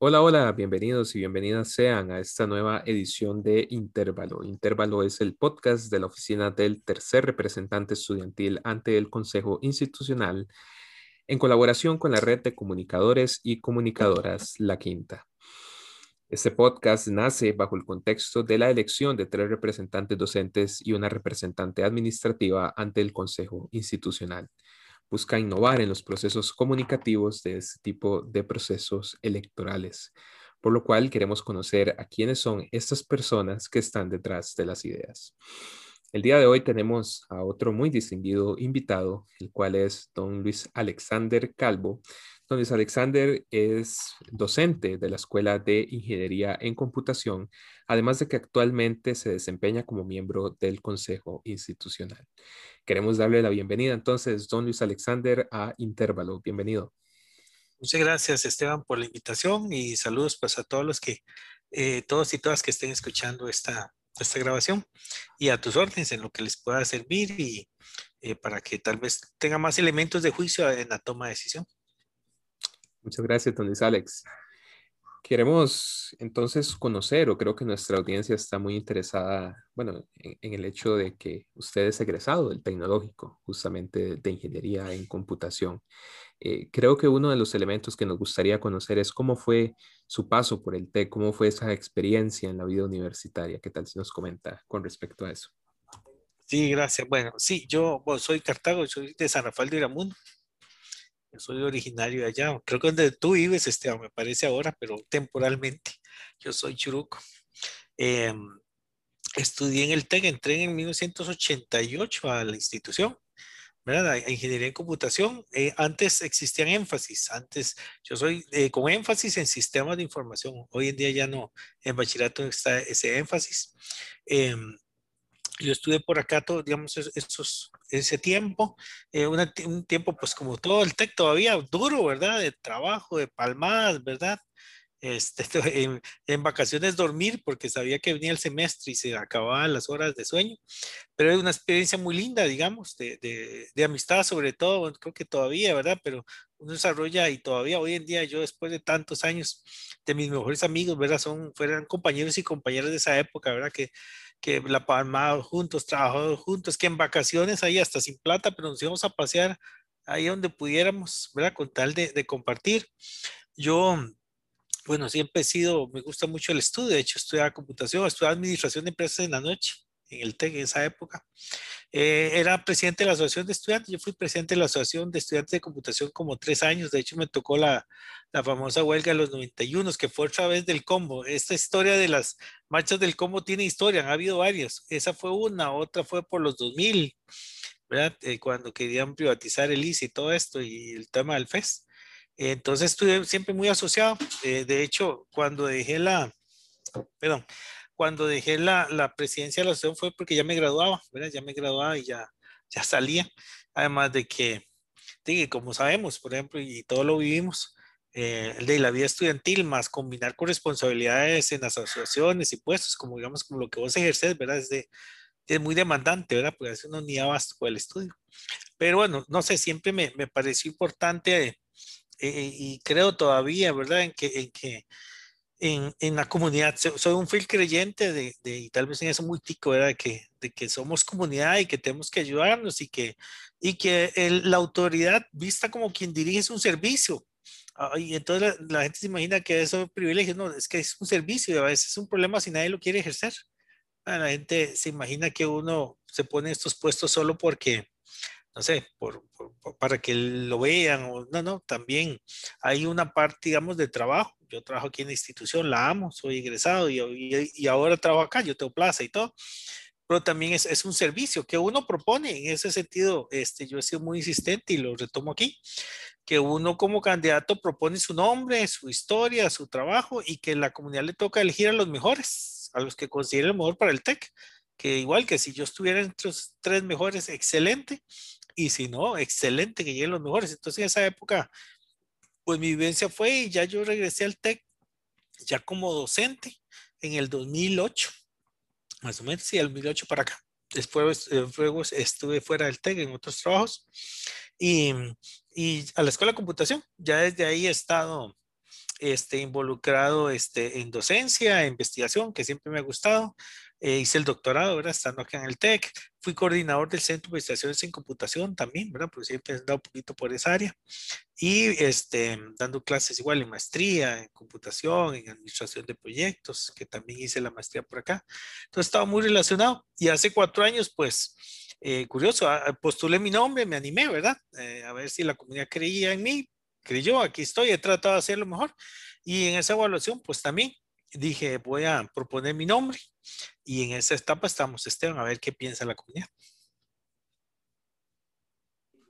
Hola, hola, bienvenidos y bienvenidas sean a esta nueva edición de Intervalo. Intervalo es el podcast de la oficina del tercer representante estudiantil ante el Consejo Institucional en colaboración con la red de comunicadores y comunicadoras La Quinta. Este podcast nace bajo el contexto de la elección de tres representantes docentes y una representante administrativa ante el Consejo Institucional busca innovar en los procesos comunicativos de este tipo de procesos electorales, por lo cual queremos conocer a quiénes son estas personas que están detrás de las ideas. El día de hoy tenemos a otro muy distinguido invitado, el cual es don Luis Alexander Calvo. Don Luis Alexander es docente de la Escuela de Ingeniería en Computación, además de que actualmente se desempeña como miembro del Consejo Institucional. Queremos darle la bienvenida entonces, don Luis Alexander, a Intervalo. Bienvenido. Muchas gracias, Esteban, por la invitación y saludos pues a todos los que, eh, todos y todas que estén escuchando esta, esta grabación y a tus órdenes en lo que les pueda servir y eh, para que tal vez tenga más elementos de juicio en la toma de decisión. Muchas gracias, don Alex. Queremos entonces conocer, o creo que nuestra audiencia está muy interesada, bueno, en, el hecho de que usted es egresado del tecnológico, justamente de ingeniería en computación. Eh, creo que uno de los elementos que nos gustaría conocer es cómo fue su paso por el TEC, cómo fue esa experiencia en la vida universitaria. ¿Qué tal si nos comenta con respecto a eso? Sí, gracias. Bueno, sí, yo soy Cartago, soy de San Rafael de Iramundo. Soy originario de allá. Creo que donde tú vives, Esteban, me parece ahora, pero temporalmente. Yo soy churuco. Em, estudié en el TEC, entré en 1988 a la institución, ¿verdad? Ingeniería en computación. Eh, antes existían énfasis. Antes, yo soy eh, con énfasis en sistemas de información. Hoy en día ya no. En bachillerato está ese énfasis. Em, yo estuve por acá, todo, digamos, esos, ese tiempo, eh, un tiempo pues como todo el TEC todavía duro, ¿verdad? De trabajo, de palmadas, ¿verdad? Este, en, vacaciones dormir porque sabía que venía el semestre y se acababan las horas de sueño, pero es una experiencia muy linda, digamos, de, de, de, amistad sobre todo, creo que todavía, ¿verdad? Pero uno desarrolla y todavía hoy en día yo después de tantos años de mis mejores amigos, ¿verdad? Son, fueran compañeros y compañeras de esa época, ¿verdad? Que que la palmamos juntos, trabajamos juntos, que en vacaciones ahí hasta sin plata, pero nos íbamos a pasear ahí donde pudiéramos, ¿verdad? Con tal de, de compartir. Yo, bueno, siempre he sido, me gusta mucho el estudio, de hecho estudiaba computación, estudiaba administración de empresas en la noche en el TEC en esa época. Eh, era presidente de la Asociación de Estudiantes, yo fui presidente de la Asociación de Estudiantes de Computación como tres años, de hecho me tocó la, la famosa huelga de los 91, que fue otra vez del combo. Esta historia de las marchas del combo tiene historia, ha habido varias. Esa fue una, otra fue por los 2000, ¿verdad? Eh, cuando querían privatizar el ICE y todo esto y el tema del FES. Entonces estuve siempre muy asociado. Eh, de hecho, cuando dejé la, perdón, cuando dejé la, la, presidencia de la asociación fue porque ya me graduaba, ¿verdad? Ya me graduaba y ya, ya salía. Además de que, de como sabemos, por ejemplo, y todo lo vivimos, eh, de la vida estudiantil más combinar con responsabilidades en las asociaciones y puestos, como digamos, como lo que vos ejerces, ¿verdad? Es, de, es muy demandante, ¿verdad? Porque veces uno ni abasto con el estudio. Pero bueno, no sé, siempre me, me pareció importante eh, y creo todavía, ¿verdad? En que, en que en, en, la comunidad. Soy un fiel creyente de, de, y tal vez en eso muy tico, ¿verdad? De que, de que somos comunidad y que tenemos que ayudarnos y que, y que el, la autoridad vista como quien dirige un servicio. y entonces la, gente se imagina que eso es privilegio. No, es que es un servicio y a veces es un problema si nadie lo quiere ejercer. La gente se imagina que uno se pone estos puestos solo porque, no sé, por, para que lo vean o no, no, también hay una parte, digamos, de trabajo yo trabajo aquí en la institución, la amo, soy egresado y, y, ahora trabajo acá, yo tengo plaza y todo, pero también es, es, un servicio que uno propone. En ese sentido, este, yo he sido muy insistente y lo retomo aquí, que uno como candidato propone su nombre, su historia, su trabajo y que la comunidad le toca elegir a los mejores, a los que consideren el mejor para el TEC. Que igual que si yo estuviera entre los tres mejores, excelente. Y si no, excelente que lleguen los mejores. Entonces en esa época pues mi vivencia fue y ya yo regresé al TEC ya como docente en el 2008, más o menos, sí, el 2008 para acá. Después luego estuve fuera del TEC en otros trabajos y, y, a la escuela de computación. Ya desde ahí he estado este, involucrado este, en docencia, investigación, que siempre me ha gustado. Eh, hice el doctorado, ¿verdad? Estando acá en el TEC. Fui coordinador del Centro de Investigaciones en Computación también, ¿verdad? Pues siempre he andado un poquito por esa área. Y este, dando clases igual en maestría, en computación, en administración de proyectos, que también hice la maestría por acá. Entonces estaba muy relacionado. Y hace cuatro años, pues, eh, curioso, ah, postulé mi nombre, me animé, ¿verdad? Eh, a ver si la comunidad creía en mí. Creyó, aquí estoy, he tratado de hacerlo mejor. Y en esa evaluación, pues también dije, voy a proponer mi nombre y en esa etapa estamos, Esteban, a ver qué piensa la comunidad.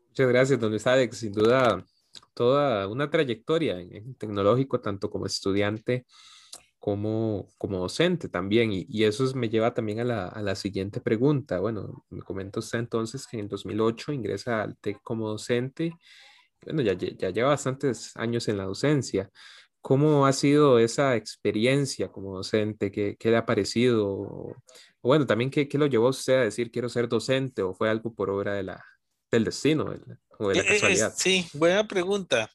Muchas gracias, don Alex. Sin duda, toda una trayectoria en, tecnológico, tanto como estudiante como, como docente también. Y, eso me lleva también a la, a la, siguiente pregunta. Bueno, me comenta usted entonces que en el 2008 ingresa al TEC como docente. Bueno, ya, ya lleva bastantes años en la docencia. ¿Cómo ha sido esa experiencia como docente? ¿Qué, qué le ha parecido? O, bueno, también, ¿qué, ¿qué, lo llevó a usted a decir quiero ser docente o fue algo por obra de la, del destino o de la eh, eh, casualidad? sí, buena pregunta.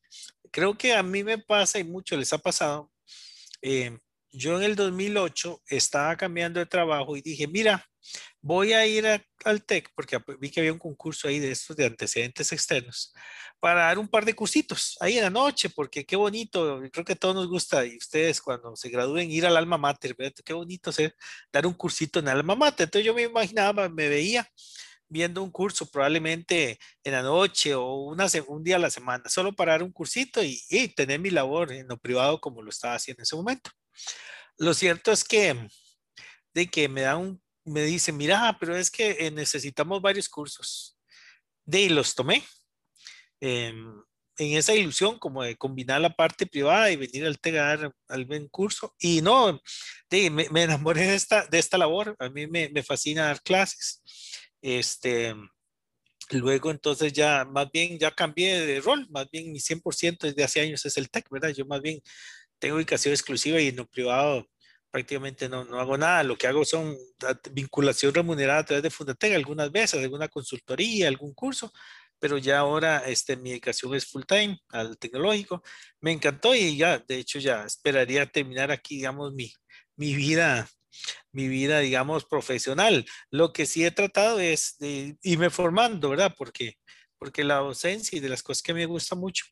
Creo que a mí me pasa y mucho les ha pasado. Eh, yo en el 2008 estaba cambiando de trabajo y dije, mira, voy a ir al TEC porque vi que había un concurso ahí de estos de antecedentes externos para dar un par de cursitos ahí en la noche, porque qué bonito, creo que a todos nos gusta y ustedes cuando se gradúen ir al alma mater, qué bonito ser, dar un cursito en el alma mater. Entonces yo me imaginaba, me veía viendo un curso probablemente en la noche o una, un día a la semana, solo para dar un cursito y, y tener mi labor en lo privado como lo estaba haciendo en ese momento. Lo cierto es que de que me da un me dice, mira, pero es que eh, necesitamos varios cursos. De ahí los tomé. Em, en esa ilusión como de combinar la parte privada y venir al TEGAR al buen curso. Y no, de, me, me, enamoré de esta, de esta labor. A mí me, me, fascina dar clases. Este, luego entonces ya, más bien ya cambié de rol, más bien mi 100% desde hace años es el TEC, ¿verdad? Yo más bien tengo ubicación exclusiva y en lo privado prácticamente no, no hago nada. Lo que hago son vinculación remunerada a través de Fundatec algunas veces, alguna consultoría, algún curso, pero ya ahora este, mi dedicación es full time al tecnológico. Me encantó y ya, de hecho, ya esperaría terminar aquí, digamos, mi, mi vida mi vida, digamos, profesional. Lo que sí he tratado es de irme formando, ¿verdad? Porque porque la docencia y de las cosas que me gusta mucho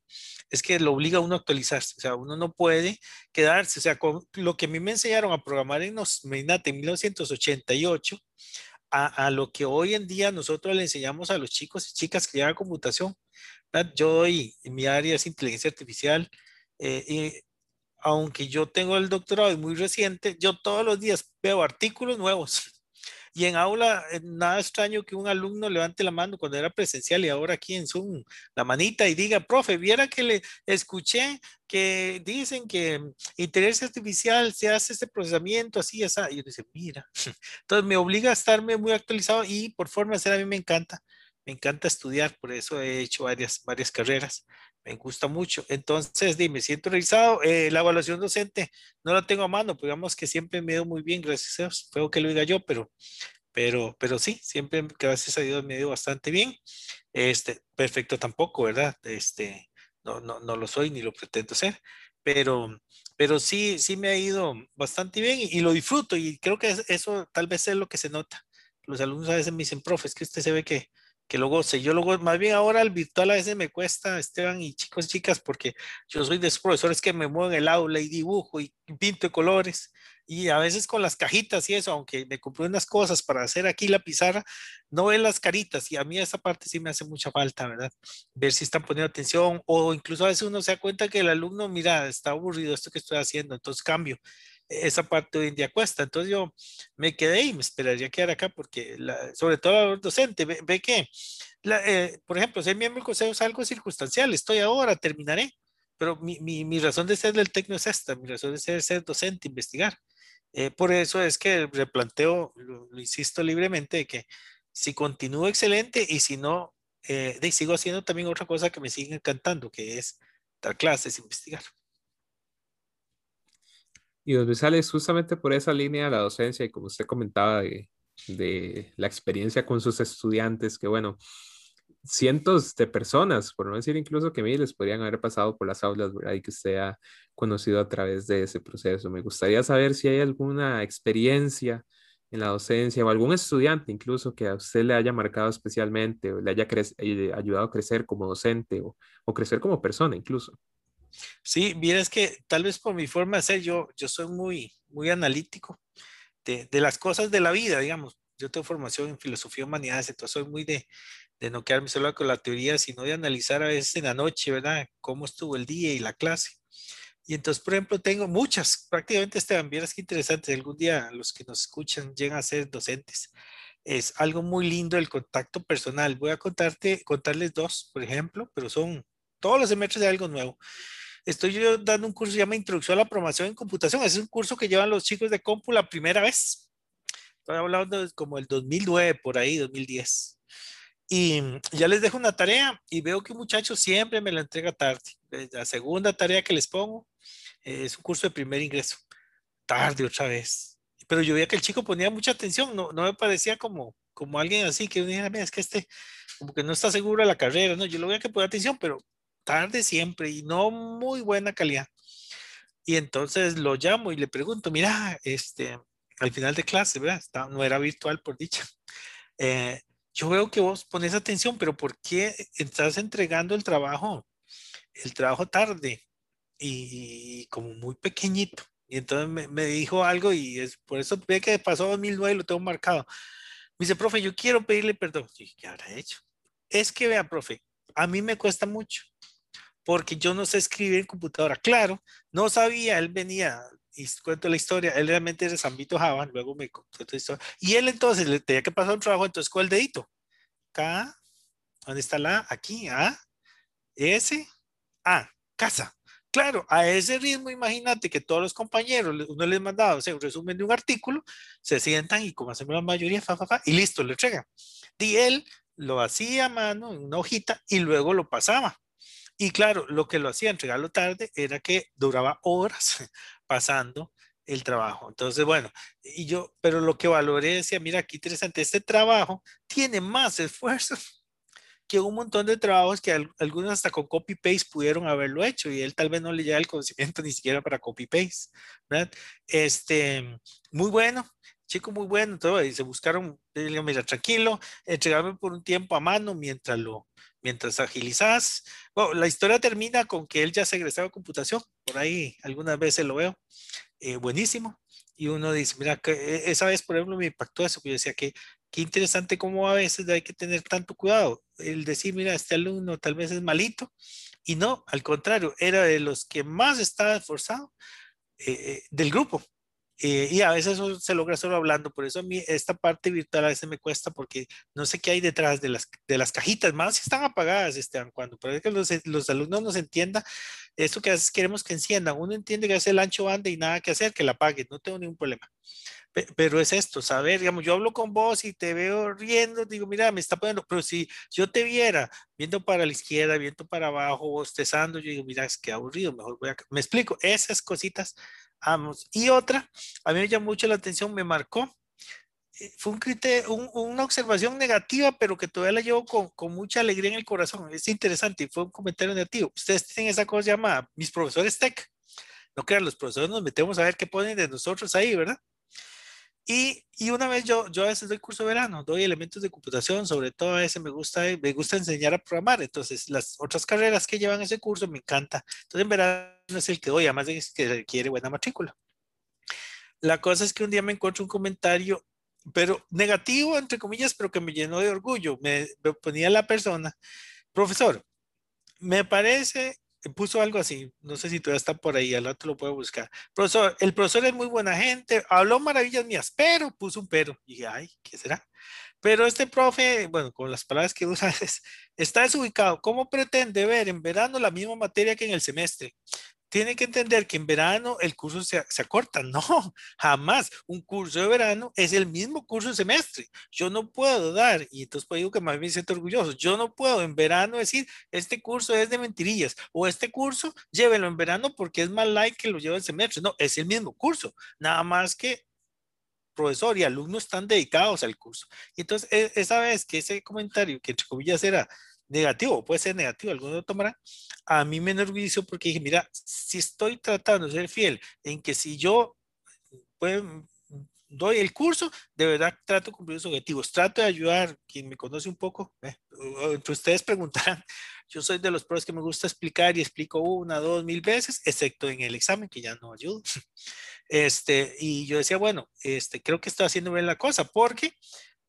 es que lo obliga a uno a actualizarse, o sea, uno no puede quedarse, o sea, con lo que a mí me enseñaron a programar en, los, en 1988 a, a, lo que hoy en día nosotros le enseñamos a los chicos y chicas que llevan computación. Yo doy, mi área es inteligencia artificial, eh, y aunque yo tengo el doctorado y muy reciente, yo todos los días veo artículos nuevos y en aula, eh, nada extraño que un alumno levante la mano cuando era presencial y ahora aquí en Zoom, la manita y diga, profe, viera que le escuché que dicen que inteligencia artificial se hace este procesamiento así, así. Y yo dice, mira, entonces me obliga a estarme muy actualizado y por forma de ser a mí me encanta, me encanta estudiar, por eso he hecho varias, varias carreras me gusta mucho. Entonces, dime, me siento realizado. Eh, la evaluación docente no la tengo a mano, pues digamos que siempre me dio muy bien, gracias a Dios. Que lo diga yo, pero, pero, pero sí, siempre, gracias a Dios, me dio bastante bien. Este, perfecto tampoco, ¿verdad? Este, no, no, no lo soy ni lo pretendo ser, pero, pero sí, sí me ha ido bastante bien y, y lo disfruto y creo que eso tal vez es lo que se nota. Los alumnos a veces me dicen, profe, es que usted se ve que, que lo goce. Yo lo más bien ahora el virtual a veces me cuesta, Esteban y chicos, chicas, porque yo soy de esos profesores que me muevo en el aula y dibujo y pinto colores. Y a veces con las cajitas y eso, aunque me compré unas cosas para hacer aquí la pizarra, no ven las caritas. Y a mí esa parte sí me hace mucha falta, ¿verdad? Ver si están poniendo atención o incluso a veces uno se da cuenta que el alumno, mira, está aburrido esto que estoy haciendo, entonces cambio esa parte hoy en día cuesta. Entonces yo me quedé y me esperaría quedar acá porque, sobre todo el docente, ve, que, eh, por ejemplo, ser miembro del consejo es algo circunstancial, estoy ahora, terminaré, pero mi, mi, mi razón de ser del técnico es esta, mi razón de ser es ser docente, investigar. Eh, por eso es que replanteo, lo, insisto libremente, de que si continúo excelente y si no, eh, sigo haciendo también otra cosa que me sigue encantando, que es dar clases, investigar. Y donde sale justamente por esa línea de la docencia y como usted comentaba de, la experiencia con sus estudiantes, que bueno, cientos de personas, por no decir incluso que miles, podrían haber pasado por las aulas, ¿verdad? Y que usted ha conocido a través de ese proceso. Me gustaría saber si hay alguna experiencia en la docencia o algún estudiante incluso que a usted le haya marcado especialmente o le haya eh, ayudado a crecer como docente o, o, crecer como persona incluso. Sí, es que tal vez por mi forma de ser, yo, yo soy muy, muy analítico de, de las cosas de la vida, digamos. Yo tengo formación en filosofía humanidades, entonces soy muy de, de no quedarme solo con la teoría, sino de analizar a veces en la noche, ¿verdad? Cómo estuvo el día y la clase. Y entonces, por ejemplo, tengo muchas, prácticamente Esteban, vieras qué interesante, algún día los que nos escuchan llegan a ser docentes. Es algo muy lindo el contacto personal. Voy a contarte, contarles dos, por ejemplo, pero son todos los semestres de algo nuevo. Estoy yo dando un curso que se llama Introducción a la Programación en Computación. Es un curso que llevan los chicos de Compu la primera vez. Estoy hablando de como el 2009, por ahí, 2010. Y ya les dejo una tarea y veo que un muchacho siempre me la entrega tarde. La segunda tarea que les pongo es un curso de primer ingreso. Tarde otra vez. Pero yo veía que el chico ponía mucha atención, no, no me parecía como, como alguien así que mira, es que este como que no está seguro de la carrera, no, yo lo veía que ponía atención, pero tarde siempre y no muy buena calidad. Y entonces lo llamo y le pregunto, mira, este, al final de clase, ¿verdad? no era virtual por dicha. Eh, yo veo que vos pones atención, pero ¿por qué estás entregando el trabajo, el trabajo tarde y, como muy pequeñito? Y entonces me, dijo algo y es por eso ve que pasó 2009 y lo tengo marcado. Me dice, profe, yo quiero pedirle perdón. Y ¿qué habrá hecho? Es que vea, profe, a mí me cuesta mucho porque yo no sé escribir en computadora. Claro, no sabía, él venía y cuento la historia, él realmente era Zambito Java, luego me contó esta historia. Y él entonces le tenía que pasar un trabajo, entonces con el dedito. K, ¿dónde está la? Aquí, A, S, A, casa. Claro, a ese ritmo, imagínate que todos los compañeros, uno les mandaba o sea, un resumen de un artículo, se sientan y como hacemos la mayoría, fa, fa, fa, y listo, le entregan. Y él lo hacía a mano en una hojita y luego lo pasaba. Y claro, lo que lo hacía entregarlo tarde era que duraba horas pasando el trabajo. Entonces, bueno, y yo, pero lo que valoré decía, mira, qué interesante, este trabajo tiene más esfuerzo que un montón de trabajos que algunos hasta con copy-paste pudieron haberlo hecho y él tal vez no le llega el conocimiento ni siquiera para copy-paste, ¿verdad? Este, muy bueno, chico muy bueno, todo, y se buscaron, mira, tranquilo, entregarme por un tiempo a mano mientras lo, mientras agilizas. Bueno, la historia termina con que él ya se egresaba a computación, por ahí algunas veces lo veo, eh, buenísimo. Y uno dice, mira, que e, esa vez, por ejemplo, me impactó eso, yo decía que qué interesante cómo a veces hay que tener tanto cuidado. El decir, mira, este alumno tal vez es malito, y no, al contrario, era de los que más estaba esforzado eh, eh, del grupo. Eh, y a veces eso se logra solo hablando, por eso a mí esta parte virtual a veces me cuesta porque no sé qué hay detrás de las, de las cajitas, más si están apagadas, Esteban, cuando parece que los, los alumnos nos entiendan, esto que a veces queremos que enciendan, uno entiende que hace el ancho banda y nada que hacer, que la apaguen, no tengo ningún problema. Pero es esto, saber, digamos, yo hablo con vos y te veo riendo, digo, mira, me está poniendo, pero si yo te viera viendo para la izquierda, viendo para abajo, bostezando, yo digo, mira, es que aburrido, mejor voy a... Me explico, esas cositas Y otra, a mí me llamó mucho la atención, me marcó. Eh, fue un criterio, una observación negativa, pero que todavía la llevo con, con, mucha alegría en el corazón. Es interesante fue un comentario negativo. Ustedes tienen esa cosa llamada mis profesores tech. No crean, los profesores nos metemos a ver qué ponen de nosotros ahí, ¿verdad? Y, y, una vez yo, yo a veces doy curso de verano, doy elementos de computación, sobre todo a veces me gusta, me gusta enseñar a programar, entonces las otras carreras que llevan ese curso me encanta. Entonces en verano es el que doy, además de que requiere buena matrícula. La cosa es que un día me encuentro un comentario, pero negativo, entre comillas, pero que me llenó de orgullo. Me, me ponía la persona, profesor, me parece puso algo así, no sé si todavía está por ahí, al rato lo puedo buscar. Profesor, el profesor es muy buena gente, habló maravillas mías, pero puso un pero. Y dije, ay, ¿qué será? Pero este profe, bueno, con las palabras que usa, está desubicado. ¿Cómo pretende ver en verano la misma materia que en el semestre? Tiene que entender que en verano el curso se, se, acorta. No, jamás. Un curso de verano es el mismo curso de semestre. Yo no puedo dar, y entonces pues digo que más bien siento orgulloso, yo no puedo en verano decir, este curso es de mentirillas, o este curso llévelo en verano porque es más light que lo lleva el semestre. No, es el mismo curso. Nada más que profesor y alumno están dedicados al curso. Y entonces, e, esa vez que ese comentario, que entre comillas era negativo, puede ser negativo, algunos lo tomarán. A mí me enorgulleció porque dije, mira, si estoy tratando de ser fiel en que si yo pues, doy el curso, de verdad trato de cumplir los objetivos, trato de ayudar, quien me conoce un poco, eh, entre ustedes preguntarán, yo soy de los pros que me gusta explicar y explico una, dos, mil veces, excepto en el examen, que ya no ayudo. Este, y yo decía, bueno, este, creo que estoy haciendo bien la cosa, porque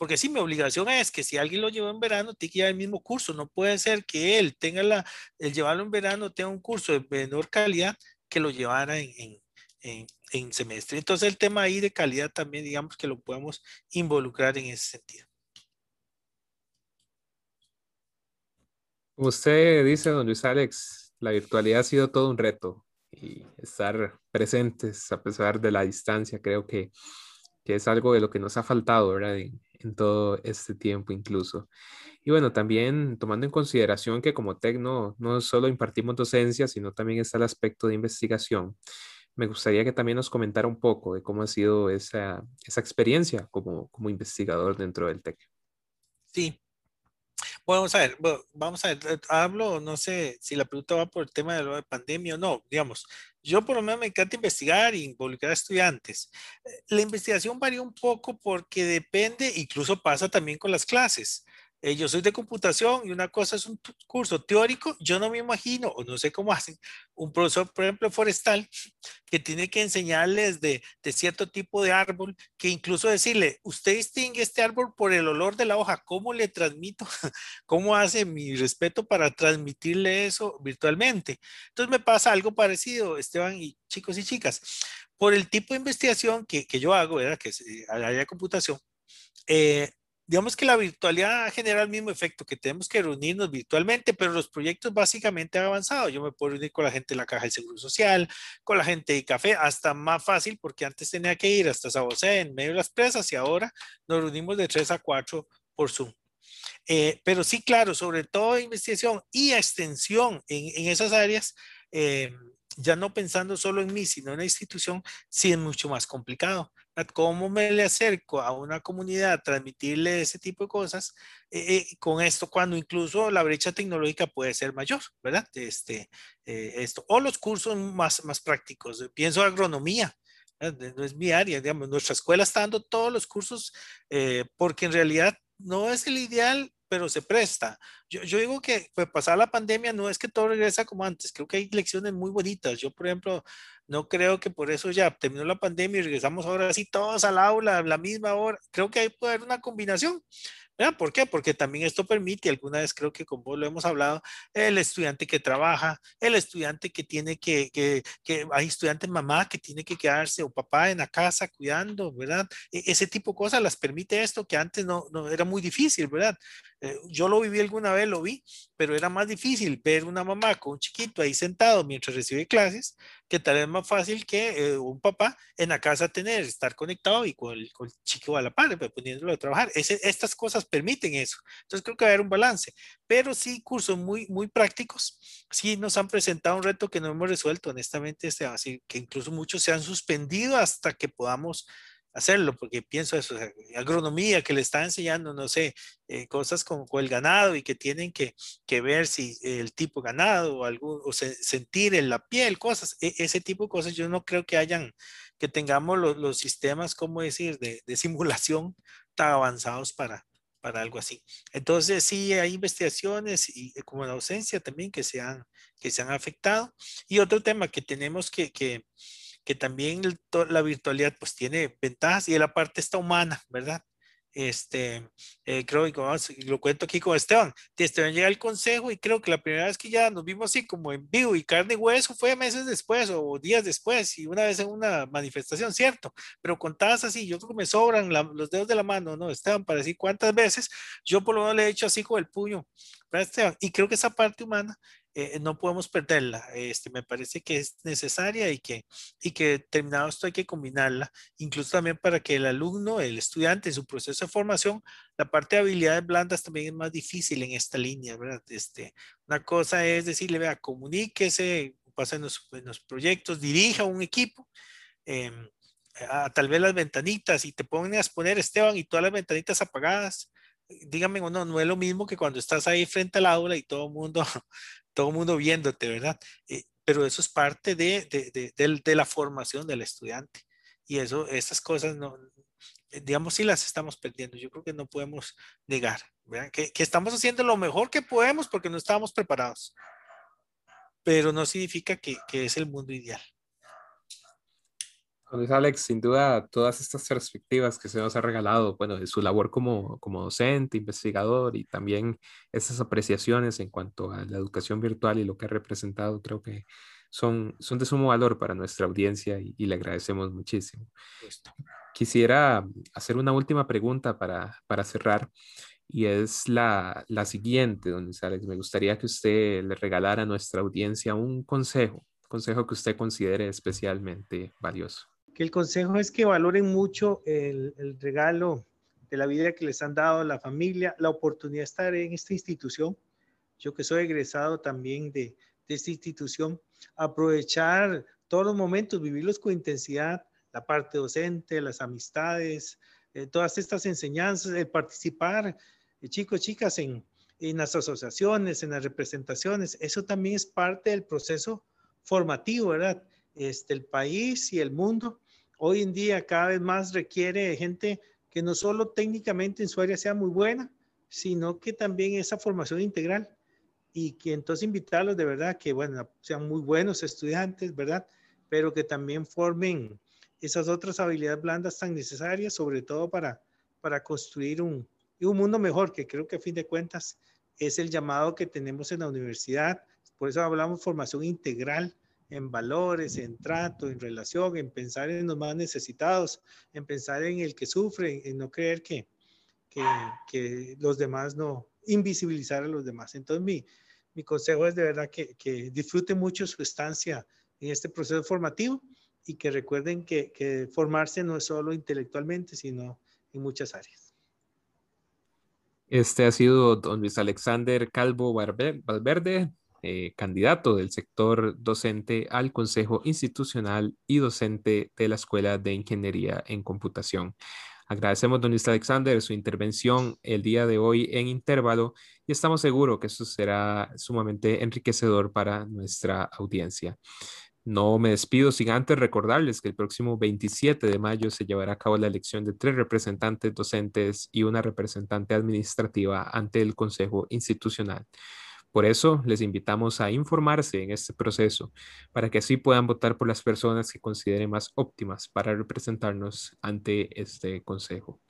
porque sí, mi obligación es que si alguien lo lleva en verano, tiene que llevar el mismo curso. No puede ser que él tenga la, el llevarlo en verano, tenga un curso de menor calidad que lo llevara en, en, en, semestre. Entonces el tema ahí de calidad también, digamos que lo podemos involucrar en ese sentido. Usted dice, don Luis Alex, la virtualidad ha sido todo un reto y estar presentes a pesar de la distancia, creo que, que es algo de lo que nos ha faltado, ¿verdad? En, todo este tiempo incluso. Y bueno, también tomando en consideración que como tecno no solo impartimos docencia, sino también está el aspecto de investigación. Me gustaría que también nos comentara un poco de cómo ha sido esa, esa experiencia como, como investigador dentro del TEC. Sí. Bueno, vamos a ver, vamos a ver, eh, hablo, no sé si la pregunta va por el tema de la pandemia o no, digamos, yo por lo menos me encanta investigar y involucrar a estudiantes. Eh, la investigación varía un poco porque depende, incluso pasa también con las clases. Eh, yo soy de computación y una cosa es un curso teórico, yo no me imagino, o no sé cómo hacen, un profesor, por ejemplo, forestal, que tiene que enseñarles de, cierto tipo de árbol, que incluso decirle, usted distingue este árbol por el olor de la hoja, ¿cómo le transmito? ¿Cómo hace mi respeto para transmitirle eso virtualmente? Entonces me pasa algo parecido, Esteban y chicos y chicas, por el tipo de investigación que, que yo hago, ¿verdad? que es eh, área de computación. Eh, digamos que la virtualidad genera el mismo efecto, que tenemos que reunirnos virtualmente, pero los proyectos básicamente han avanzado. Yo me puedo reunir con la gente de la Caja del Seguro Social, con la gente de Café, hasta más fácil, porque antes tenía que ir hasta San José en medio de las presas y ahora nos reunimos de 3 a 4 por Zoom. Eh, pero sí, claro, sobre todo investigación y extensión en, esas áreas, eh, ya no pensando solo en mí, sino en la institución, sí es mucho más complicado. ¿Cómo me le acerco a una comunidad a transmitirle ese tipo de cosas eh, eh, con esto cuando incluso la brecha tecnológica puede ser mayor, ¿verdad? Este, eh, esto. O los cursos más, más prácticos. Pienso agronomía, no es mi área, digamos, nuestra escuela está dando todos los cursos porque en realidad no es el ideal pero se presta. Yo, yo digo que pues, pasar la pandemia no es que todo regresa como antes, creo que hay lecciones muy bonitas. Yo, por ejemplo, no creo que por eso ya terminó la pandemia y regresamos ahora así todos al aula a la misma hora. Creo que ahí puede haber una combinación. ¿Por qué? Porque también esto permite, alguna vez creo que con vos lo hemos hablado, el estudiante que trabaja, el estudiante que tiene que, que, que hay estudiantes mamá que tiene que quedarse o papá en la casa cuidando, ¿verdad? E, ese tipo de cosas las permite esto que antes no, no era muy difícil, ¿verdad? Eh, yo lo viví alguna vez, lo vi, pero era más difícil ver una mamá con un chiquito ahí sentado mientras recibe clases, que tal vez más fácil que eh, un papá en la casa tener, estar conectado y con el, con el chico a la par, pues, poniéndolo a trabajar. estas cosas permiten eso. Entonces creo que va a haber un balance, pero sí cursos muy, muy prácticos, sí nos han presentado un reto que no hemos resuelto, honestamente, este, así que incluso muchos se han suspendido hasta que podamos hacerlo, porque pienso eso, agronomía que le está enseñando, no sé, eh, cosas como con el ganado y que tienen que, que ver si el tipo ganado o, algún, o sentir en la piel, cosas, e, ese tipo de cosas, yo no creo que hayan, que tengamos los, los sistemas, como decir, de, de, simulación tan avanzados para, para algo así. Entonces, sí, hay investigaciones y eh, como la ausencia también que se han, que se han afectado. Y otro tema que tenemos que, que que también la virtualidad pues tiene ventajas y la parte está humana, ¿verdad? Este, eh, creo que lo cuento aquí con Esteban. Esteban llega al consejo y creo que la primera vez que ya nos vimos así como en vivo y carne y hueso fue meses después o días después y una vez en una manifestación, cierto, pero contadas así, yo creo que me sobran los dedos de la mano, ¿no? Esteban, para decir cuántas veces yo por lo menos le he hecho así con el puño, ¿verdad, Esteban? Y creo que esa parte humana eh, no podemos perderla. Este, me parece que es necesaria y que, y que terminado esto hay que combinarla, incluso también para que el alumno, el estudiante en su proceso de formación, la parte de habilidades blandas también es más difícil en esta línea, ¿verdad? Este, una cosa es decirle, vea, comuníquese, pasa en los, en los proyectos, dirija un equipo. Em, a, tal vez las ventanitas y te ponen a poner Esteban y todas las ventanitas apagadas dígame o no, es lo mismo que cuando estás ahí frente al aula y todo el mundo, todo mundo viéndote, ¿verdad? Eh, pero eso es parte de, de, de, la formación del estudiante. Y eso, estas cosas, no, digamos, sí las estamos perdiendo. Yo creo que no podemos negar, ¿verdad? Que, que estamos haciendo lo mejor que podemos porque no estábamos preparados. Pero no significa que, que es el mundo ideal. Luis Alex, sin duda, todas estas perspectivas que se nos ha regalado, bueno, de su labor como, como docente, investigador y también esas apreciaciones en cuanto a la educación virtual y lo que ha representado, creo que son, son de sumo valor para nuestra audiencia y, le agradecemos muchísimo. Quisiera hacer una última pregunta para, para cerrar y es la, la siguiente, don Luis Alex. Me gustaría que usted le regalara a nuestra audiencia un consejo, consejo que usted considere especialmente valioso que el consejo es que valoren mucho el, regalo de la vida que les han dado la familia, la oportunidad de estar en esta institución. Yo que soy egresado también de, esta institución, aprovechar todos los momentos, vivirlos con intensidad, la parte docente, las amistades, eh, todas estas enseñanzas, el participar, eh, chicos, chicas, en, en las asociaciones, en las representaciones, eso también es parte del proceso formativo, ¿verdad? Este, el país y el mundo hoy en día cada vez más requiere gente que no solo técnicamente en su área sea muy buena, sino que también esa formación integral y que entonces invitarlos de verdad que, bueno, sean muy buenos estudiantes, ¿verdad? Pero que también formen esas otras habilidades blandas tan necesarias, sobre todo para, para construir un, un mundo mejor, que creo que a fin de cuentas es el llamado que tenemos en la universidad. Por eso hablamos formación integral, en valores, en trato, en relación, en pensar en los más necesitados, en pensar en el que sufre, en no creer que, que, que los demás no, invisibilizar a los demás. Entonces mi, mi consejo es de verdad que, que disfruten mucho su estancia en este proceso formativo y que recuerden que, que formarse no es solo intelectualmente, sino en muchas áreas. Este ha sido don Luis Alexander Calvo Valverde, eh, candidato del sector docente al Consejo Institucional y docente de la Escuela de Ingeniería en Computación. Agradecemos, don Luis Alexander, su intervención el día de hoy en intervalo y estamos seguros que esto será sumamente enriquecedor para nuestra audiencia. No me despido sin antes recordarles que el próximo 27 de mayo se llevará a cabo la elección de tres representantes docentes y una representante administrativa ante el Consejo Institucional. Por eso les invitamos a informarse en este proceso para que así puedan votar por las personas que consideren más óptimas para representarnos ante este consejo.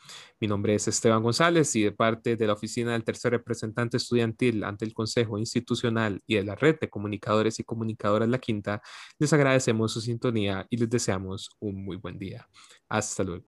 Mi nombre es Esteban González y de parte de la oficina del tercer representante estudiantil ante el Consejo Institucional y de la red de comunicadores y comunicadoras La Quinta, les agradecemos su sintonía y les deseamos un muy buen día. Hasta luego.